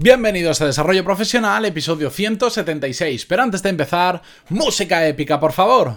Bienvenidos a Desarrollo Profesional, episodio 176. Pero antes de empezar, música épica, por favor.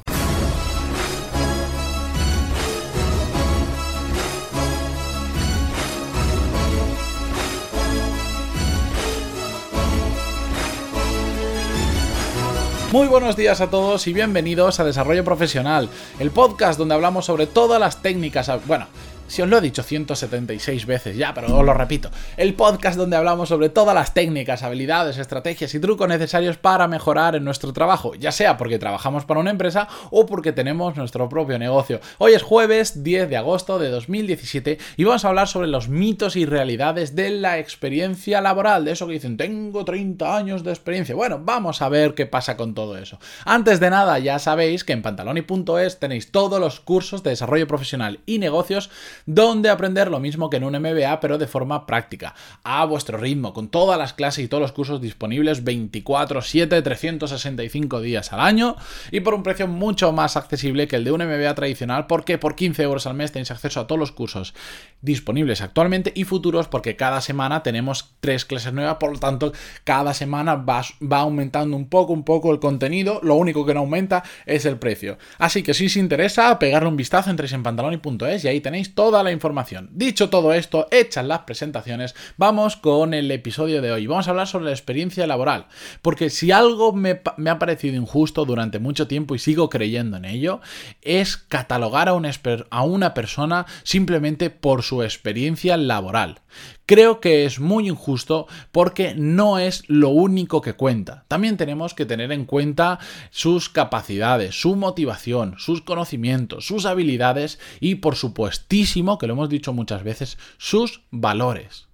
Muy buenos días a todos y bienvenidos a Desarrollo Profesional, el podcast donde hablamos sobre todas las técnicas, bueno, si os lo he dicho 176 veces ya, pero os lo repito. El podcast donde hablamos sobre todas las técnicas, habilidades, estrategias y trucos necesarios para mejorar en nuestro trabajo, ya sea porque trabajamos para una empresa o porque tenemos nuestro propio negocio. Hoy es jueves 10 de agosto de 2017 y vamos a hablar sobre los mitos y realidades de la experiencia laboral, de eso que dicen, tengo 30 años de experiencia. Bueno, vamos a ver qué pasa con todo eso. Antes de nada, ya sabéis que en pantaloni.es tenéis todos los cursos de desarrollo profesional y negocios donde aprender lo mismo que en un MBA, pero de forma práctica, a vuestro ritmo, con todas las clases y todos los cursos disponibles 24/7, 365 días al año y por un precio mucho más accesible que el de un MBA tradicional, porque por 15 euros al mes tenéis acceso a todos los cursos disponibles actualmente y futuros, porque cada semana tenemos tres clases nuevas, por lo tanto, cada semana va, va aumentando un poco, un poco el contenido, lo único que no aumenta es el precio. Así que si os interesa, pegarle un vistazo, entréis en pantaloni.es y ahí tenéis todo toda la información. Dicho todo esto, hechas las presentaciones, vamos con el episodio de hoy. Vamos a hablar sobre la experiencia laboral. Porque si algo me, ha parecido injusto durante mucho tiempo y sigo creyendo en ello, es catalogar a una, a una persona simplemente por su experiencia laboral. Creo que es muy injusto porque no es lo único que cuenta. También tenemos que tener en cuenta sus capacidades, su motivación, sus conocimientos, sus habilidades y por supuestísimo, que lo hemos dicho muchas veces, sus valores.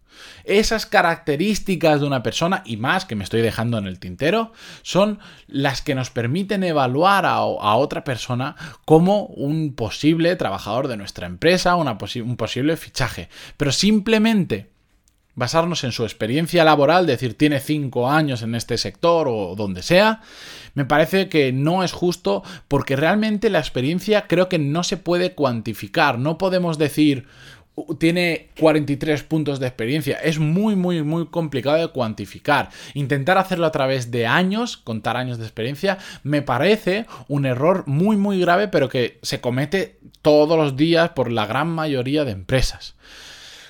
Esas características de una persona, y más que me estoy dejando en el tintero, son las que nos permiten evaluar a, otra persona como un posible trabajador de nuestra empresa, un posible fichaje. Pero simplemente basarnos en su experiencia laboral, decir tiene cinco años en este sector o donde sea, me parece que no es justo porque realmente la experiencia creo que no se puede cuantificar, no podemos decir tiene 43 puntos de experiencia. Es muy, muy, muy complicado de cuantificar. Intentar hacerlo a través de años, contar años de experiencia, me parece un error muy, muy grave, pero que se comete todos los días por la gran mayoría de empresas.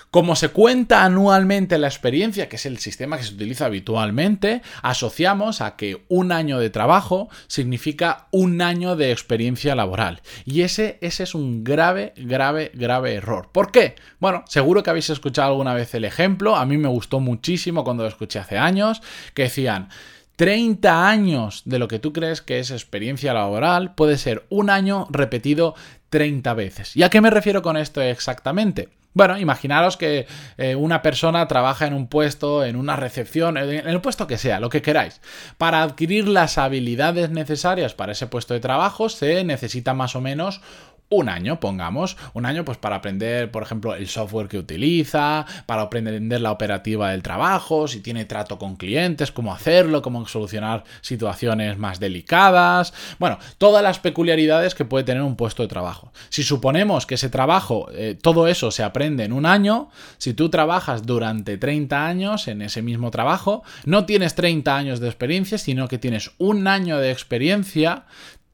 Como se cuenta anualmente la experiencia, que es el sistema que se utiliza habitualmente, asociamos a que un año de trabajo significa un año de experiencia laboral. Y ese, ese es un grave, grave, grave error. ¿Por qué? Bueno, seguro que habéis escuchado alguna vez el ejemplo, a mí me gustó muchísimo cuando lo escuché hace años, que decían... 30 años de lo que tú crees que es experiencia laboral puede ser un año repetido 30 veces. ¿Y a qué me refiero con esto exactamente? Bueno, imaginaros que eh, una persona trabaja en un puesto, en una recepción, en el puesto que sea, lo que queráis. Para adquirir las habilidades necesarias para ese puesto de trabajo se necesita más o menos un año, pongamos, un año pues para aprender, por ejemplo, el software que utiliza, para aprender la operativa del trabajo, si tiene trato con clientes, cómo hacerlo, cómo solucionar situaciones más delicadas, bueno, todas las peculiaridades que puede tener un puesto de trabajo. Si suponemos que ese trabajo, eh, todo eso se aprende en un año, si tú trabajas durante 30 años en ese mismo trabajo, no tienes 30 años de experiencia, sino que tienes un año de experiencia,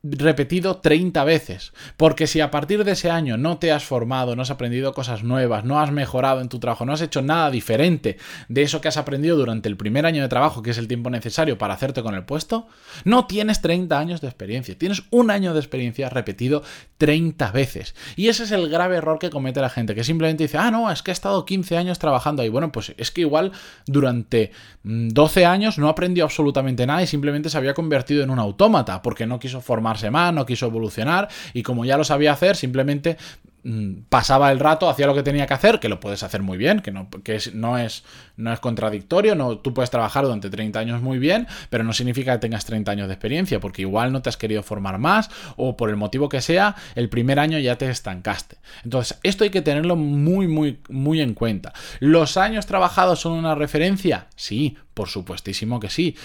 repetido 30 veces. Porque si a partir de ese año no te has formado, no has aprendido cosas nuevas, no has mejorado en tu trabajo, no has hecho nada diferente de eso que has aprendido durante el primer año de trabajo, que es el tiempo necesario para hacerte con el puesto, no tienes 30 años de experiencia. Tienes un año de experiencia repetido 30 veces. Y ese es el grave error que comete la gente, que simplemente dice, ah, no, es que he estado 15 años trabajando ahí. Bueno, pues es que igual durante 12 mm, años no aprendió absolutamente nada y simplemente se había convertido en un autómata porque no quiso formar más, no quiso evolucionar y como ya lo sabía hacer, simplemente mm, pasaba el rato, hacía lo que tenía que hacer, que lo puedes hacer muy bien, que no, que no, es, no es contradictorio, no, tú puedes trabajar durante 30 años muy bien, pero no significa que tengas 30 años de experiencia, porque igual no te has querido formar más o por el motivo que sea, el primer año ya te estancaste. Entonces, esto hay que tenerlo muy, muy, muy en cuenta. ¿Los años trabajados son una referencia? Sí, por supuestísimo que sí,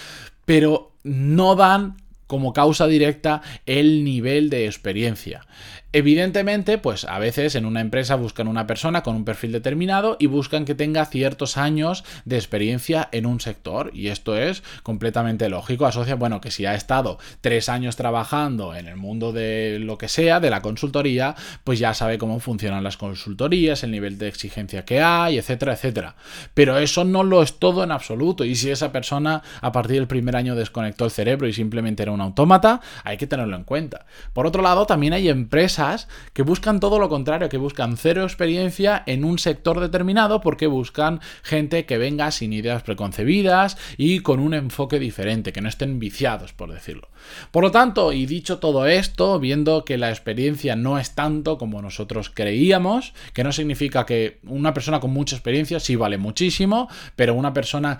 pero no dan como causa directa el nivel de experiencia. Evidentemente, pues a veces en una empresa buscan una persona con un perfil determinado y buscan que tenga ciertos años de experiencia en un sector. Y esto es completamente lógico. Asocia, bueno, que si ha estado tres años trabajando en el mundo de lo que sea, de la consultoría, pues ya sabe cómo funcionan las consultorías, el nivel de exigencia que hay, etcétera, etcétera. Pero eso no lo es todo en absoluto. Y si esa persona a partir del primer año desconectó el cerebro y simplemente era un autómata, hay que tenerlo en cuenta. Por otro lado, también hay empresas que buscan todo lo contrario, que buscan cero experiencia en un sector determinado porque buscan gente que venga sin ideas preconcebidas y con un enfoque diferente, que no estén viciados, por decirlo. Por lo tanto, y dicho todo esto, viendo que la experiencia no es tanto como nosotros creíamos, que no significa que una persona con mucha experiencia sí vale muchísimo, pero una persona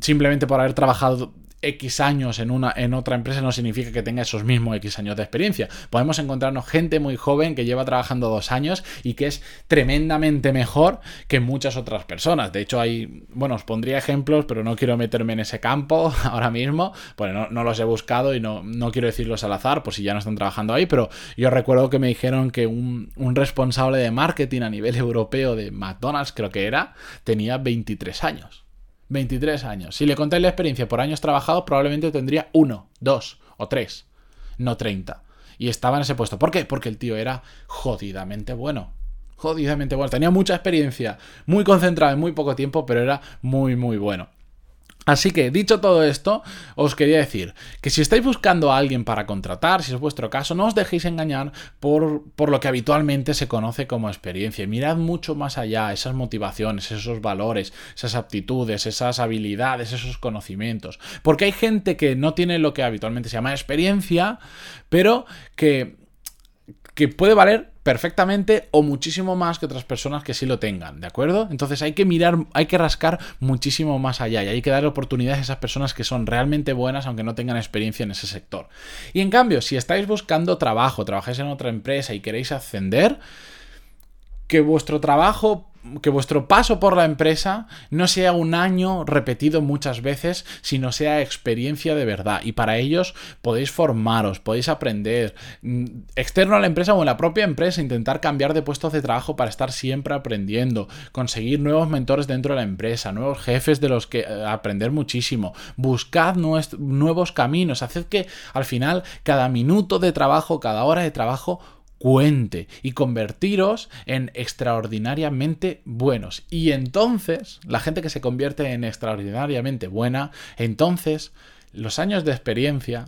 simplemente por haber trabajado X años en, una, en otra empresa no significa que tenga esos mismos X años de experiencia. Podemos encontrarnos gente muy joven que lleva trabajando dos años y que es tremendamente mejor que muchas otras personas. De hecho, hay, bueno, os pondría ejemplos, pero no quiero meterme en ese campo ahora mismo. Bueno, no, los he buscado y no, no, quiero decirlos al azar, por si ya no están trabajando ahí, pero yo recuerdo que me dijeron que un, un responsable de marketing a nivel europeo de McDonald's, creo que era, tenía 23 años. 23 años. Si le contáis la experiencia por años trabajados, probablemente tendría uno, dos o tres, no 30. Y estaba en ese puesto. ¿Por qué? Porque el tío era jodidamente bueno. Jodidamente bueno. Tenía mucha experiencia, muy concentrado en muy poco tiempo, pero era muy, muy bueno. Así que, dicho todo esto, os quería decir que si estáis buscando a alguien para contratar, si es vuestro caso, no os dejéis engañar por, por, lo que habitualmente se conoce como experiencia. Mirad mucho más allá esas motivaciones, esos valores, esas aptitudes, esas habilidades, esos conocimientos. Porque hay gente que no tiene lo que habitualmente se llama experiencia, pero que, que puede valer perfectamente o muchísimo más que otras personas que sí lo tengan, ¿de acuerdo? Entonces hay que mirar, hay que rascar muchísimo más allá y hay que dar oportunidades a esas personas que son realmente buenas aunque no tengan experiencia en ese sector. Y en cambio, si estáis buscando trabajo, trabajáis en otra empresa y queréis ascender, que vuestro trabajo que vuestro paso por la empresa no sea un año repetido muchas veces, sino sea experiencia de verdad. Y para ellos podéis formaros, podéis aprender mm, externo a la empresa o en la propia empresa, intentar cambiar de puestos de trabajo para estar siempre aprendiendo, conseguir nuevos mentores dentro de la empresa, nuevos jefes de los que eh, aprender muchísimo, buscad nuevos caminos, haced que al final cada minuto de trabajo, cada hora de trabajo cuente y convertiros en extraordinariamente buenos. Y entonces, la gente que se convierte en extraordinariamente buena, entonces los años de experiencia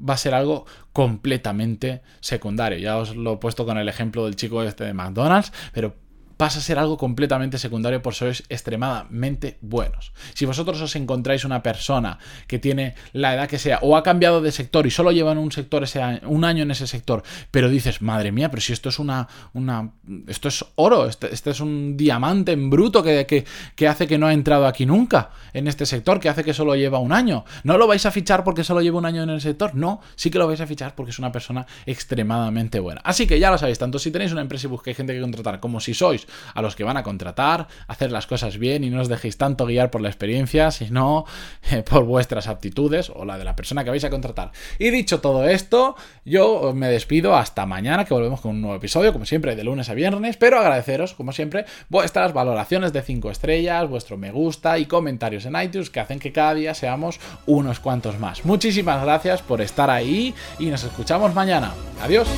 va a ser algo completamente secundario. Ya os lo he puesto con el ejemplo del chico este de McDonald's, pero pasa a ser algo completamente secundario por sois extremadamente buenos. Si vosotros os encontráis una persona que tiene la edad que sea o ha cambiado de sector y solo lleva en un sector ese año, un año en ese sector, pero dices, madre mía, pero si esto es una, una esto es oro, este, este es un diamante en bruto que, que, que, hace que no ha entrado aquí nunca en este sector, que hace que solo lleva un año. ¿No lo vais a fichar porque solo lleva un año en el sector? No, sí que lo vais a fichar porque es una persona extremadamente buena. Así que ya lo sabéis, tanto si tenéis una empresa y buscáis gente que contratar, como si sois a los que van a contratar, hacer las cosas bien y no os dejéis tanto guiar por la experiencia, sino eh, por vuestras aptitudes o la de la persona que vais a contratar. Y dicho todo esto, yo me despido hasta mañana, que volvemos con un nuevo episodio, como siempre, de lunes a viernes, pero agradeceros, como siempre, vuestras valoraciones de 5 estrellas, vuestro me gusta y comentarios en iTunes que hacen que cada día seamos unos cuantos más. Muchísimas gracias por estar ahí y nos escuchamos mañana. Adiós.